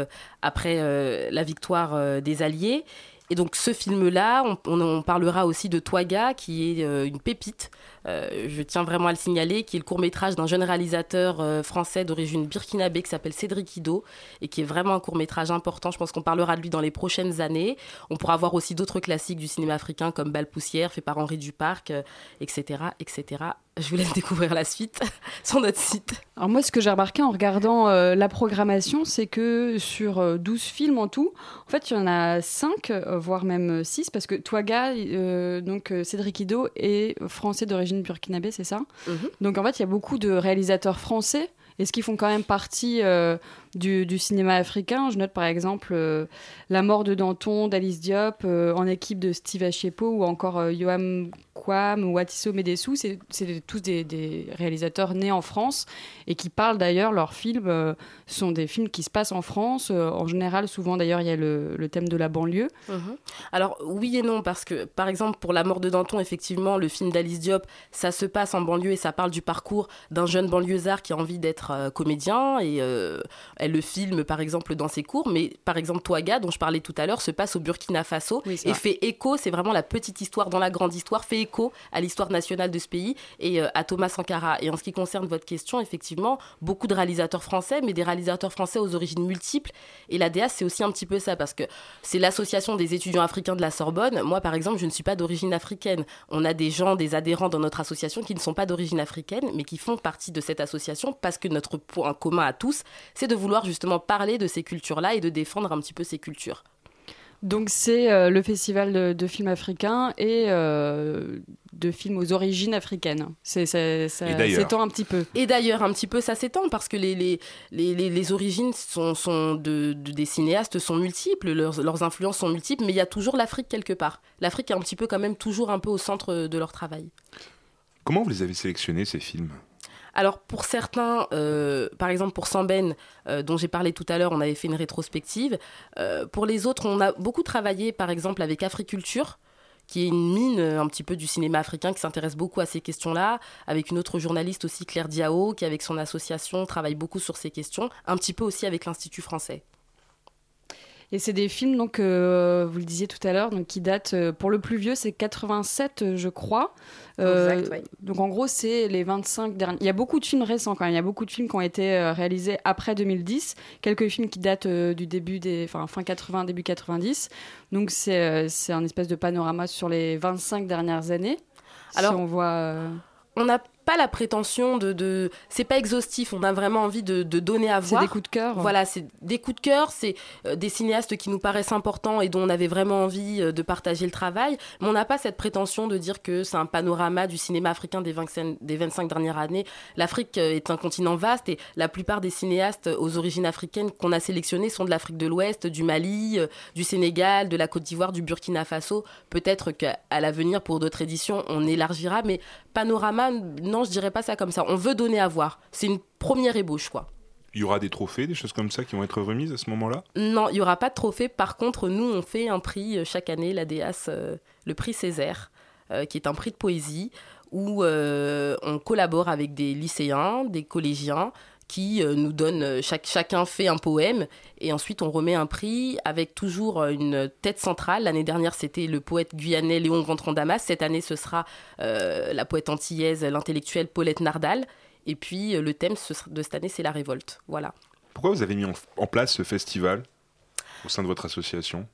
après la victoire des Alliés. Et donc ce film-là, on, on, parlera aussi de Toiga, qui est une pépite, euh, je tiens vraiment à le signaler, qui est le court-métrage d'un jeune réalisateur euh, français d'origine burkinabé qui s'appelle Cédric Ido, et qui est vraiment un court-métrage important. Je pense qu'on parlera de lui dans les prochaines années. On pourra voir aussi d'autres classiques du cinéma africain comme Bal Poussière, fait par Henri Duparc, etc., etc. Je vous laisse découvrir la suite (laughs) sur notre site. Alors moi, ce que j'ai remarqué en regardant euh, la programmation, c'est que sur euh, 12 films en tout, en fait, il y en a 5, euh, voire même 6, parce que Touaga, euh, donc Cédric Ido, est français d'origine burkinabé, c'est ça Mhm. Donc en fait, il y a beaucoup de réalisateurs français, et ce qui font quand même partie du, cinéma africain. Je note par exemple euh, La mort de Danton d'Alice Diop euh, en équipe de Steve Achiepo ou encore euh, Yoam Kwam ou Atiso Medessou. C'est tous des, réalisateurs nés en France et qui parlent d'ailleurs, leurs films euh, sont des films qui se passent en France. En général, souvent d'ailleurs, il y a le, thème de la banlieue. -hmm. Alors oui et non, parce que par exemple pour La mort de Danton, effectivement, le film d'Alice Diop, ça se passe en banlieue et ça parle du parcours d'un jeune banlieusard qui a envie d'être comédien et elle le filme par exemple dans ses cours, mais par exemple Touaga, dont je parlais tout à l'heure, se passe au Burkina Faso oui, et vrai. fait écho, c'est vraiment la petite histoire dans la grande histoire, fait écho à l'histoire nationale de ce pays et euh, à Thomas Sankara. Et en ce qui concerne votre question, effectivement, beaucoup de réalisateurs français, mais des réalisateurs français aux origines multiples. Et l'ADA, c'est aussi un petit peu ça, parce que c'est l'association des étudiants africains de la Sorbonne. Moi, par exemple, je ne suis pas d'origine africaine. On a des gens, des adhérents dans notre association qui ne sont pas d'origine africaine, mais qui font partie de cette association parce que notre point commun à tous, c'est de vouloir justement parler de ces cultures-là et de défendre un petit peu ces cultures. Donc c'est euh, le festival de, de films africains et euh, de films aux origines africaines. C'est, c'est- ça Et d'ailleurs. s'étend un petit peu. Et d'ailleurs, un petit peu, ça s'étend parce que les, les, les, les- les origines sont, sont de, de- des cinéastes sont multiples, leurs, leurs influences sont multiples, mais il y a toujours l'Afrique quelque part. L'Afrique est un petit peu quand même toujours un peu au centre de leur travail. Comment vous les avez sélectionnés, ces films? Alors pour certains, euh, par exemple pour Samben, euh, dont j'ai parlé tout à l'heure, on avait fait une rétrospective. Euh, pour les autres, on a beaucoup travaillé par exemple avec Africulture qui est une mine un petit peu du cinéma africain qui s'intéresse beaucoup à ces questions-là, avec une autre journaliste aussi, Claire Diao, qui avec son association travaille beaucoup sur ces questions, un petit peu aussi avec l'Institut français. Et c'est des films, donc, euh, vous le disiez tout à l'heure, donc, qui datent, euh, pour le plus vieux, c'est 87, euh, je crois. Exact. Donc, en gros, c'est les 25 derniers. Il y a beaucoup de films récents quand même. Il y a beaucoup de films qui ont été réalisés après 2010. Quelques films qui datent du début des. Enfin, fin 80, début 90. Donc, c'est un espèce de panorama sur les 25 dernières années. Alors, si on voit. On n'a pas la prétention de, de... c'est pas exhaustif. On a vraiment envie de, de donner à C'est voir. des coups de cœur. Voilà, c'est des coups de cœur. C'est euh, des cinéastes qui nous paraissent importants et dont on avait vraiment envie euh, de partager le travail. Mais on n'a pas cette prétention de dire que c'est un panorama du cinéma africain des 25, des 25 dernières années. L'Afrique euh, est un continent vaste et la plupart des cinéastes aux origines africaines qu'on a sélectionnés sont de l'Afrique de l'Ouest, du Mali, euh, du Sénégal, de la Côte d'Ivoire, du Burkina Faso. Peut-être qu'à l'avenir, pour d'autres éditions, on élargira. Mais panorama, non, je dirais pas ça comme ça. On veut donner à voir. C'est une première ébauche, quoi. Il y aura des trophées, des choses comme ça qui vont être remises à ce moment-là? Non, il n'y aura pas de trophée. Par contre, nous, on fait un prix euh, chaque année, la DEAS, euh, le prix Césaire, euh, qui est un prix de poésie, où euh, on collabore avec des lycéens, des collégiens, qui euh, nous donnent, euh, chaque, chacun fait un poème, et ensuite on remet un prix avec toujours euh, une tête centrale. L'année dernière, c'était le poète guyanais Léon Gontran Damas. Cette année, ce sera euh, la poète antillaise, l'intellectuelle Paulette Nardal. Et puis, le thème de cette année, c'est la révolte. Voilà. Pourquoi vous avez mis en, en place ce festival au sein de votre association?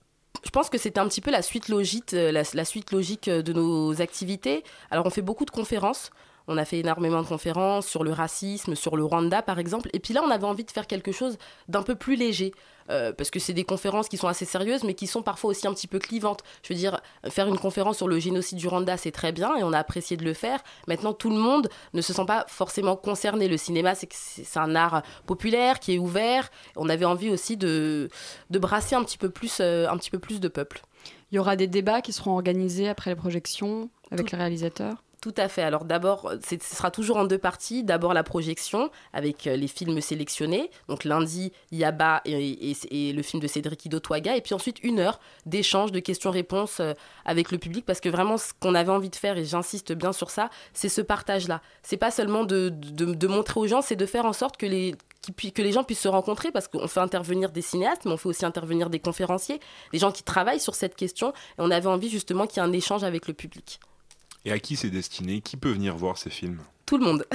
Je pense que c'était un petit peu la suite logique, la, la suite logique de nos activités. Alors, on fait beaucoup de conférences. On a fait énormément de conférences sur le racisme, sur le Rwanda par exemple. Et puis là, on avait envie de faire quelque chose d'un peu plus léger. Euh, parce que c'est des conférences qui sont assez sérieuses, mais qui sont parfois aussi un petit peu clivantes. Je veux dire, faire une conférence sur le génocide du Rwanda, c'est très bien, et on a apprécié de le faire. Maintenant, tout le monde ne se sent pas forcément concerné. Le cinéma, c'est un art populaire qui est ouvert. On avait envie aussi de, de brasser un petit peu plus, euh, un petit peu plus de peuple. Il y aura des débats qui seront organisés après les projections avec les réalisateurs? Tout à fait. Alors d'abord, c'est- ce sera toujours en deux parties. D'abord la projection avec euh, les films sélectionnés. Donc lundi, Yaba et, le film de Cédric Ido. Et puis ensuite une heure d'échange, de questions-réponses euh, avec le public. Parce que vraiment, ce qu'on avait envie de faire, et j'insiste bien sur ça, c'est ce partage-là. C'est pas seulement de, de- de montrer aux gens, c'est de faire en sorte que les que les gens puissent se rencontrer parce qu'on fait intervenir des cinéastes, mais on fait aussi intervenir des conférenciers, des gens qui travaillent sur cette question. Et on avait envie justement qu'il y ait un échange avec le public. Et à qui c'est destiné? Qui peut venir voir ces films? Tout le monde.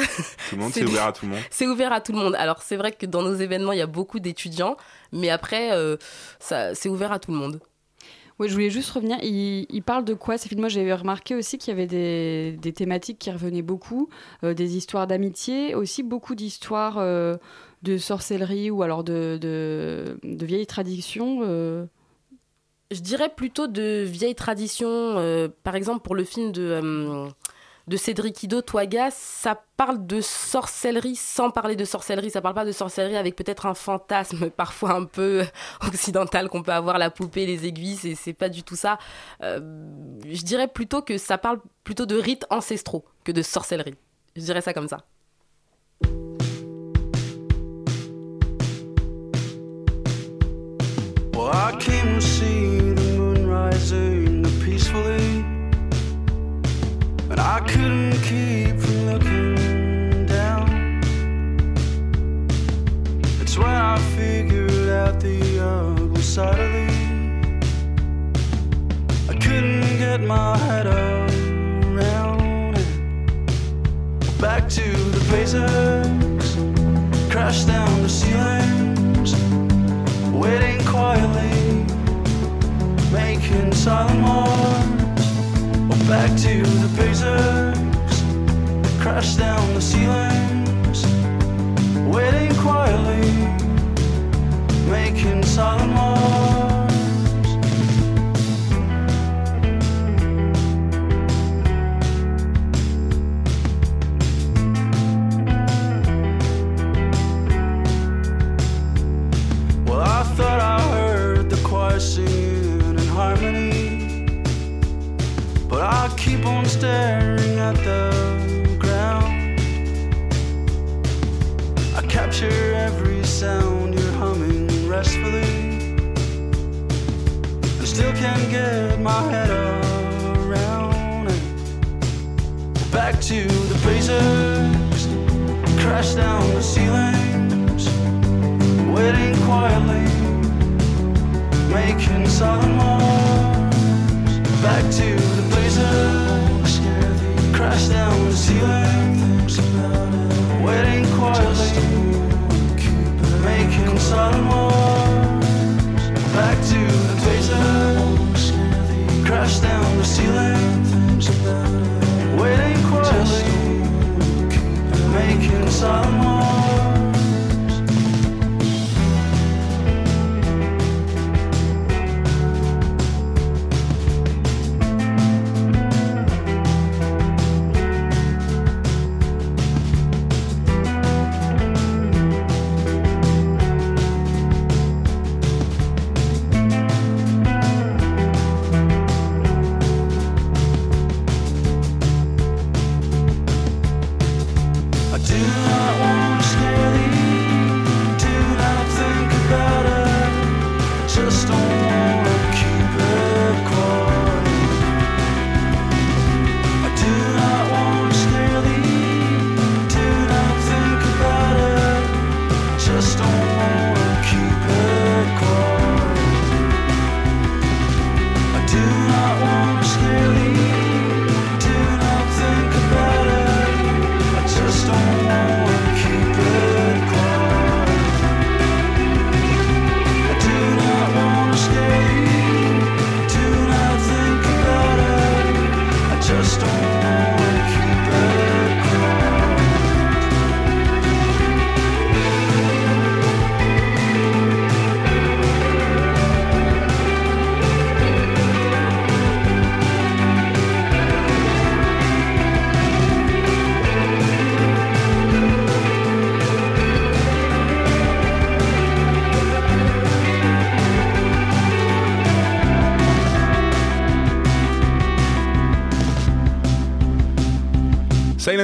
Tout le monde, (laughs) C'est ouvert à tout le monde? (laughs) C'est ouvert à tout le monde. Alors c'est vrai que dans nos événements, il y a beaucoup d'étudiants, mais après, euh, ça, c'est ouvert à tout le monde. Oui, je voulais juste revenir. Il, il parle de quoi ces films? Moi, j'avais remarqué aussi qu'il y avait des, des thématiques qui revenaient beaucoup, euh, des histoires d'amitié, aussi beaucoup d'histoires euh, de sorcellerie ou alors de, de, de vieilles traditions. Je dirais plutôt de vieilles traditions. euh, par exemple, pour le film de, euh, de Cédric Ido, Twaga, ça parle de sorcellerie sans parler de sorcellerie. Ça parle pas de sorcellerie avec peut-être un fantasme (laughs) parfois un peu occidental qu'on peut avoir, la poupée, les aiguilles, c'est, c'est pas du tout ça. Euh, je dirais plutôt que ça parle plutôt de rites ancestraux que de sorcellerie. Je dirais ça comme ça. I came rising peacefully, and I couldn't keep from looking down. It's when I figured out the ugly side of thee. I couldn't get my head around it. Back to the basics, crash down the ceilings making silent march. Well, back to the basics, crash down the ceilings, waiting quietly, making silent march. On staring at the ground. I capture every sound you're humming restfully. And still can't get my head around it. Back to the basics, crash down the ceilings, waiting quietly, making silent moves. Back to the basics, crash down to see things. Waiting quietly, making silent wars. Back to the days of crash down the ceiling. Waiting quietly, making silent wars.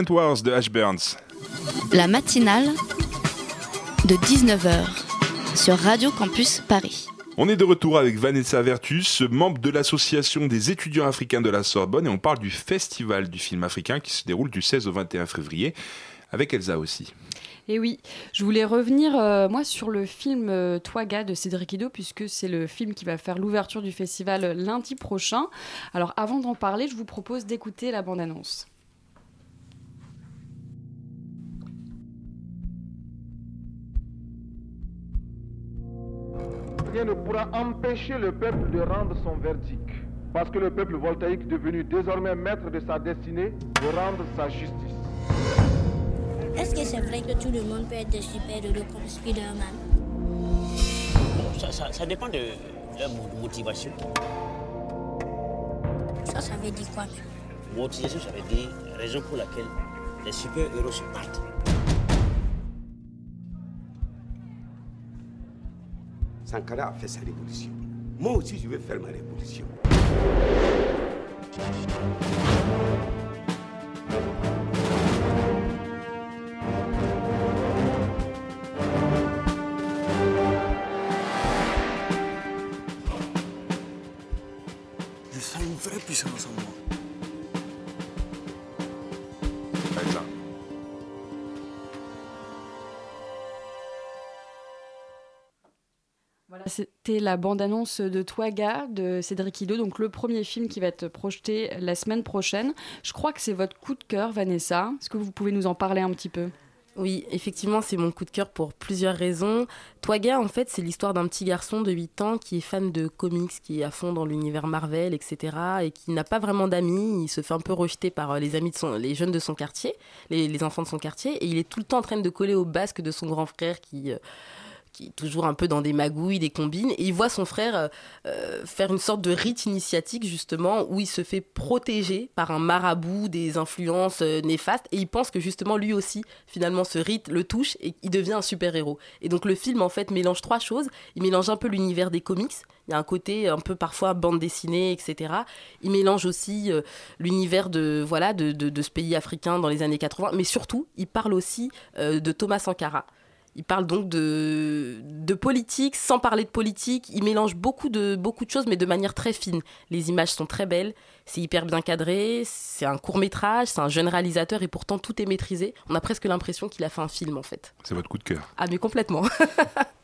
Wars de Ash Burns. La matinale de 19h sur Radio Campus Paris. On est de retour avec Vanessa Vertus, membre de l'association des étudiants africains de la Sorbonne, et on parle du festival du film africain qui se déroule du 16 au 21 février, avec Elsa aussi. Et oui, je voulais revenir euh, moi sur le film euh, Toiga de Cédric Ido puisque c'est le film qui va faire l'ouverture du festival lundi prochain. Alors avant d'en parler, je vous propose d'écouter la bande-annonce. Rien ne pourra empêcher le peuple de rendre son verdict. Parce que le peuple voltaïque, devenu désormais maître de sa destinée, de rendre sa justice. Est-ce que c'est vrai que tout le monde peut être des super-héros comme Spider-Man? Bon, ça, ça- ça dépend de leur mo- motivation. Ça, ça veut dire quoi? Même Motivation, ça veut dire raison pour laquelle les super-héros se battent. Sankara a fait sa révolution. Moi aussi, je vais faire ma révolution. Je sens une vraie puissance en moi. C'était la bande-annonce de Toiga de Cédric Ido, donc le premier film qui va être projeté la semaine prochaine. Je crois que c'est votre coup de cœur, Vanessa. Est-ce que vous pouvez nous en parler un petit peu? Oui, effectivement, c'est mon coup de cœur pour plusieurs raisons. Toiga, en fait, c'est l'histoire d'un petit garçon de 8 ans qui est fan de comics, qui est à fond dans l'univers Marvel, etc. et qui n'a pas vraiment d'amis. Il se fait un peu rejeter par euh, les amis de son, les jeunes de son quartier, les, les enfants de son quartier, et il est tout le temps en train de coller au basque de son grand frère qui, euh, qui est toujours un peu dans des magouilles, des combines, et il voit son frère euh, euh, faire une sorte de rite initiatique justement où il se fait protéger par un marabout des influences euh, néfastes, et il pense que justement lui aussi finalement ce rite le touche et il devient un super héros. Et donc le film en fait mélange trois choses. Il mélange un peu l'univers des comics. Il y a un côté un peu parfois bande dessinée, etc. Il mélange aussi l'univers de voilà de, de- ce pays africain dans les années 80, mais surtout il parle aussi de Thomas Sankara. Il parle donc de, de politique sans parler de politique. Il mélange beaucoup de, beaucoup de choses, mais de manière très fine. Les images sont très belles, c'est hyper bien cadré, c'est un court métrage, c'est un jeune réalisateur et pourtant tout est maîtrisé. On a presque l'impression qu'il a fait un film en fait. C'est votre coup de cœur. Ah mais complètement. (laughs)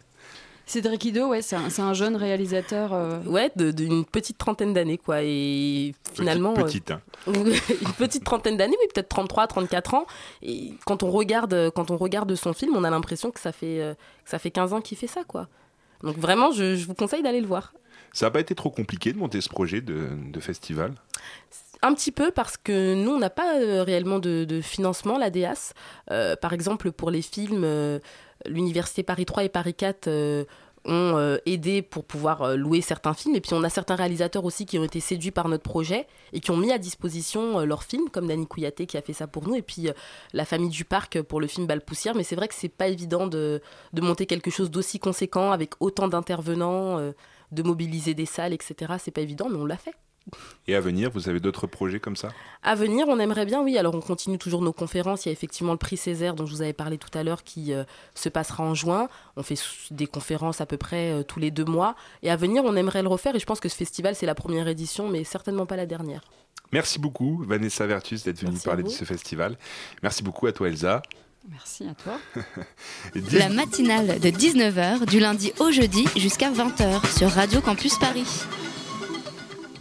Cédric Ido, ouais, c'est un, c'est un jeune réalisateur. euh, Ouais, de- d'une petite trentaine d'années, quoi. Et finalement. petite, hein. euh, (laughs) une petite trentaine d'années, oui, peut-être 33, 34 ans. Et quand on regarde, quand on regarde son film, on a l'impression que ça fait, euh, que ça fait 15 ans qu'il fait ça, quoi. Donc vraiment, je, je vous conseille d'aller le voir. Ça n'a pas été trop compliqué de monter ce projet de, de festival? Un petit peu parce que nous, on n'a pas euh, réellement de, de financement, la DEAS. Euh, par exemple, pour les films, euh, l'Université Paris 3 et Paris 4 euh, ont euh, aidé pour pouvoir euh, louer certains films. Et puis, on a certains réalisateurs aussi qui ont été séduits par notre projet et qui ont mis à disposition leurs films, comme Dany Kouyaté qui a fait ça pour nous. Et puis, la famille du parc pour le film Balle Poussière. Mais c'est vrai que c'est pas évident de, de monter quelque chose d'aussi conséquent avec autant d'intervenants, de mobiliser des salles, etc. C'est pas évident, mais on l'a fait. Et à venir, vous avez d'autres projets comme ça? À venir, on aimerait bien, oui. Alors, on continue toujours nos conférences. Il y a effectivement le prix Césaire dont je vous avais parlé tout à l'heure qui euh, se passera en juin. On fait des conférences à peu près euh, tous les deux mois. Et à venir, on aimerait le refaire. Et je pense que ce festival, c'est la première édition, mais certainement pas la dernière. Merci beaucoup, Vanessa Vertus, d'être venue Merci parler de ce festival. Merci beaucoup à toi, Elsa. Merci à toi. (laughs) La matinale de 19h du lundi au jeudi jusqu'à 20h sur Radio Campus Paris.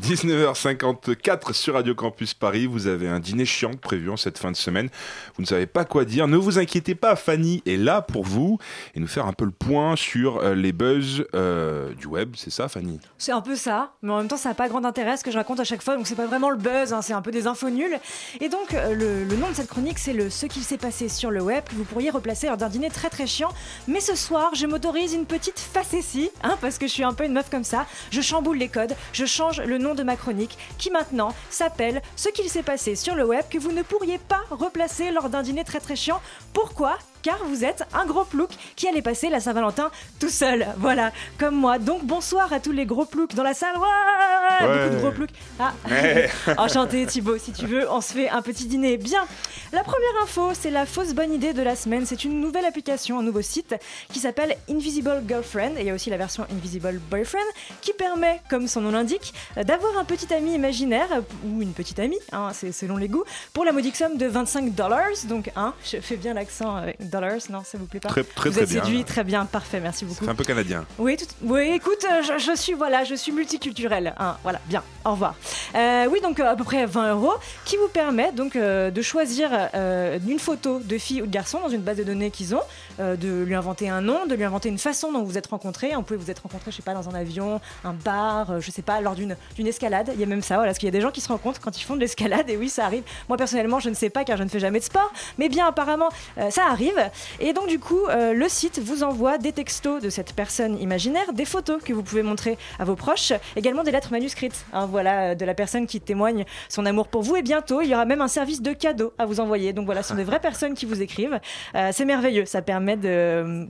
19h54 sur Radio Campus Paris. Vous avez un dîner chiant prévu en cette fin de semaine. Vous ne savez pas quoi dire. Ne vous inquiétez pas, Fanny est là pour vous et nous faire un peu le point sur euh, les buzz euh, du web. C'est ça, Fanny? C'est un peu ça, mais en même temps, ça n'a pas grand intérêt ce que je raconte à chaque fois, donc c'est pas vraiment le buzz, hein, c'est un peu des infos nulles. Et donc, euh, le, nom de cette chronique, c'est le Ce qu'il s'est passé sur le web, que vous pourriez replacer lors d'un dîner très très chiant. Mais ce soir, je m'autorise une petite facétie, hein, parce que je suis un peu une meuf comme ça. Je chamboule les codes, je change le nom de ma chronique, qui maintenant s'appelle Ce qu'il s'est passé sur le web, que vous ne pourriez pas replacer lors d'un dîner très très chiant. Pourquoi? Car vous êtes un gros plouc qui allait passer la Saint-Valentin tout seul. Voilà, comme moi. Donc bonsoir à tous les gros ploucs dans la salle. Ouais, Ouais. Beaucoup de gros ploucs. Ah. Ouais. (laughs) Enchanté Thibaut, si tu veux, on se fait un petit dîner. Bien. La première info, c'est la fausse bonne idée de la semaine. C'est une nouvelle application, un nouveau site qui s'appelle Invisible Girlfriend. Et il y a aussi la version Invisible Boyfriend qui permet, comme son nom l'indique, d'avoir un petit ami imaginaire ou une petite amie, hein, c'est selon les goûts, pour la modique somme de 25 dollars. Donc, hein, je fais bien l'accent avec dollars, non, ça vous plaît pas Très- très, Vous très êtes bien. séduit, très bien, parfait, merci beaucoup. C'est un peu canadien. Oui, tout- oui, écoute, euh, je, je suis voilà, je suis multiculturelle. hein, voilà, bien. Au revoir. Euh, oui, donc euh, à peu près 20 euros, qui vous permet donc euh, de choisir euh, une photo de fille ou de garçon dans une base de données qu'ils ont, euh, de lui inventer un nom, de lui inventer une façon dont vous vous êtes rencontrés. Vous pouvez vous être rencontrés, je sais pas, dans un avion, un bar, euh, je sais pas, lors d'une escalade. Il y a même ça, voilà, parce qu'il y a des gens qui se rencontrent quand ils font de l'escalade. Et oui, ça arrive. Moi personnellement, je ne sais pas car je ne fais jamais de sport, mais bien apparemment, euh, ça arrive. Et donc du coup, euh, le site vous envoie des textos de cette personne imaginaire, des photos que vous pouvez montrer à vos proches, également des lettres manuscrites. hein, voilà, de la personne qui témoigne son amour pour vous. Et bientôt, il y aura même un service de cadeaux à vous envoyer. Donc voilà, ce sont des vraies personnes qui vous écrivent. C'est merveilleux. Ça permet de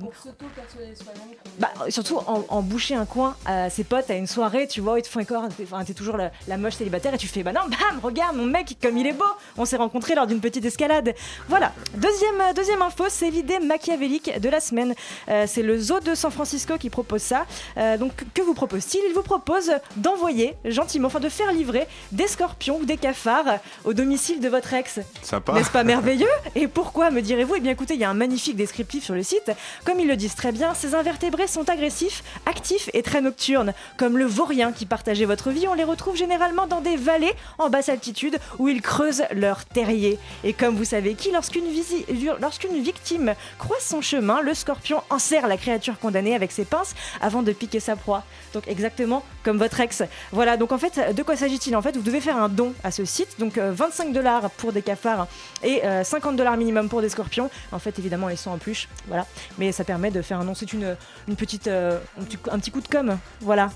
bah, surtout en, en boucher un coin à ses potes à une soirée, tu vois, ils te font encore, t'es enfin, t'es toujours la, la moche célibataire et tu fais bah non, bam, regarde mon mec comme il est beau. On s'est rencontrés lors d'une petite escalade. Voilà. Deuxième, euh, deuxième info, c'est l'idée machiavélique de la semaine. Euh, c'est le zoo de San Francisco qui propose ça. Euh, donc que vous propose-t-il? Il vous propose d'envoyer gentiment, enfin de faire livrer des scorpions ou des cafards au domicile de votre ex. Sympa. N'est-ce pas (laughs) merveilleux? Et pourquoi, me direz-vous? Eh bien écoutez, il y a un magnifique descriptif sur le site. Comme ils le disent très bien, ces invertébrés sont agressifs, actifs et très nocturnes. Comme le vaurien qui partageait votre vie, on les retrouve généralement dans des vallées en basse altitude où ils creusent leur terrier. Et comme vous savez qui, lorsqu'une victime croise son chemin, le scorpion enserre la créature condamnée avec ses pinces avant de piquer sa proie. Donc exactement comme votre ex. Voilà, donc en fait, de quoi s'agit-il? En fait, vous devez faire un don à ce site, donc euh, 25 dollars pour des cafards et euh, 50 dollars minimum pour des scorpions. En fait, évidemment, ils sont en peluche, Voilà. Mais ça permet de faire un nom. C'est une, une petite, euh, un, petit, un petit coup de com. Voilà.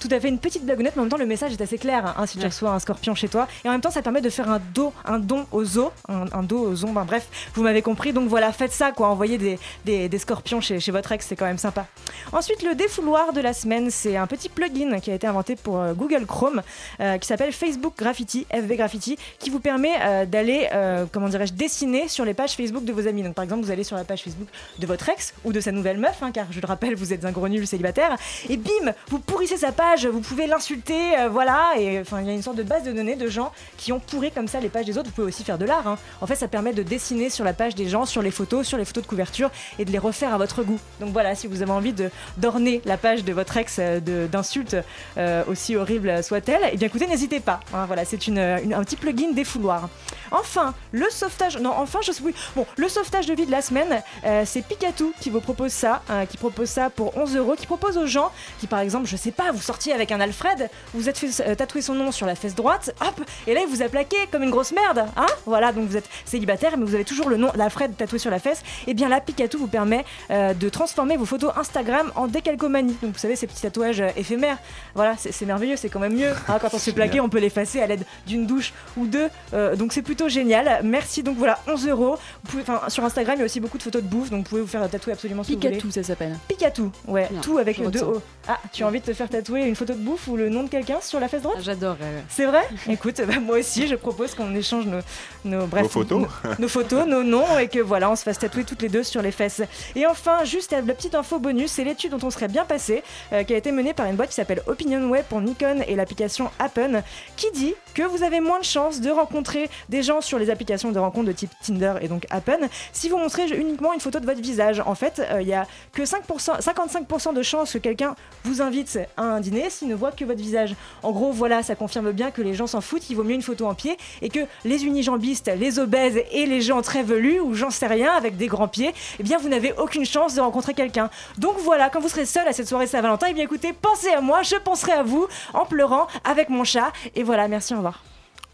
Tout à fait, une petite blagounette, mais en même temps, le message est assez clair hein, si tu reçois un scorpion chez toi. Et en même temps, ça permet de faire un, dos, un don aux zoo, un, un dos aux ombres, bref, vous m'avez compris. Donc voilà, faites ça, quoi. Envoyez des, des, des scorpions chez, chez votre ex, c'est quand même sympa. Ensuite, le défouloir de la semaine, c'est un petit plugin qui a été inventé pour euh, Google Chrome, euh, qui s'appelle Facebook Graffiti, FB Graffiti, qui vous permet euh, d'aller, comment dirais-je, dessiner sur les pages Facebook de vos amis. Donc par exemple, vous allez sur la page Facebook de votre ex ou de sa nouvelle meuf, hein, car je le rappelle, vous êtes un gros nul célibataire, et bim, vous pourrissez sa page, vous pouvez l'insulter, euh, voilà, et enfin il y a une sorte de base de données de gens qui ont pourri comme ça les pages des autres. Vous pouvez aussi faire de l'art. hein. En fait, ça permet de dessiner sur la page des gens, sur les photos, sur les photos de couverture, et de les refaire à votre goût. Donc voilà, si vous avez envie de d'orner la page de votre ex euh, d'insultes, euh, aussi horrible soit-elle, et bien écoutez, n'hésitez pas. hein, voilà, c'est un petit plugin défouloir. Enfin, le sauvetage. Non, enfin, je oui. Bon, le sauvetage de vie de la semaine, c'est Pikatou qui vous propose ça, hein, qui propose ça pour 11 euros, qui propose aux gens qui, par exemple, je sais pas, vous avec un Alfred, vous êtes fait euh, tatouer son nom sur la fesse droite, hop, et là il vous a plaqué comme une grosse merde, hein Voilà, donc vous êtes célibataire, mais vous avez toujours le nom d'Alfred tatoué sur la fesse. Et bien là, Pikatou vous permet euh, de transformer vos photos Instagram en décalcomanie. Donc vous savez, ces petits tatouages euh, éphémères. Voilà, c'est merveilleux, c'est quand même mieux. hein, quand on se fait plaquer, on peut l'effacer à l'aide d'une douche ou deux. Euh, donc c'est plutôt génial. Merci. Donc voilà, 11 euros. Vous pouvez- enfin, Sur Instagram, il y a aussi beaucoup de photos de bouffe, donc vous pouvez vous faire tatouer absolument ce que vous voulez. Ça s'appelle. Pikatou, ouais, Bien, tout avec deux. O. Ah, tu as envie de te faire tatouer une photo de bouffe ou le nom de quelqu'un sur la fesse droite J'adorerais. C'est vrai? Écoute, bah, moi aussi, je propose qu'on échange nos, nos, bref, photos nos, nos photos, nos noms, et que voilà, on se fasse tatouer toutes les deux sur les fesses. Et enfin, juste la petite info bonus, c'est l'étude dont on serait bien passé, euh, qui a été menée par une boîte qui s'appelle OpinionWay pour Nikon et l'application Appen, qui dit que vous avez moins de chances de rencontrer des gens sur les applications de rencontre de type Tinder et donc Appen si vous montrez uniquement une photo de votre visage. En fait, euh, il y a que 5%, 55% de chances que quelqu'un vous invite à un dîner s'il ne voit que votre visage. En gros, voilà, ça confirme bien que les gens s'en foutent, il vaut mieux une photo en pied et que les unijambistes, les obèses et les gens très velus ou j'en sais rien avec des grands pieds, eh bien vous n'avez aucune chance de rencontrer quelqu'un. Donc voilà, quand vous serez seul à cette soirée Saint-Valentin, eh bien écoutez, pensez à moi, je penserai à vous en pleurant avec mon chat. Et voilà, merci, au revoir.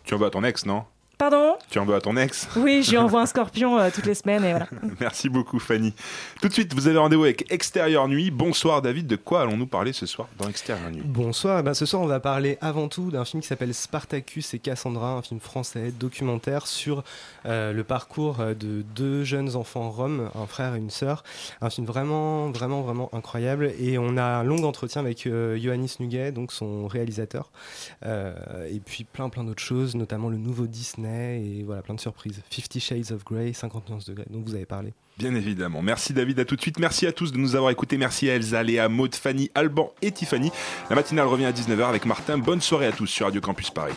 Tu en veux à ton ex, non? Pardon Tu en veux à ton ex Oui, je lui envoie un scorpion euh, toutes les semaines et voilà. (laughs) Merci beaucoup Fanny. Tout de suite, vous avez rendez-vous avec Extérieur Nuit. Bonsoir David, de quoi allons-nous parler ce soir dans Extérieur Nuit? Bonsoir, ben, ce soir on va parler avant tout d'un film qui s'appelle Spartacus et Cassandra, un film français documentaire sur euh, le parcours euh, de deux jeunes enfants roms, un frère et une sœur. Un film vraiment, vraiment, vraiment incroyable. Et on a un long entretien avec euh, Ioannis Nuguet, donc son réalisateur. Euh, et puis plein, plein d'autres choses, notamment le nouveau Disney et voilà, plein de surprises. Fifty Shades of Grey, 50 nuances de dont vous avez parlé. Bien évidemment. Merci David, à tout de suite. Merci à tous de nous avoir écoutés. Merci à Elsa, Léa, Maud, Fanny, Alban et Tiffany. La matinale revient à 19h avec Martin. Bonne soirée à tous sur Radio Campus Paris.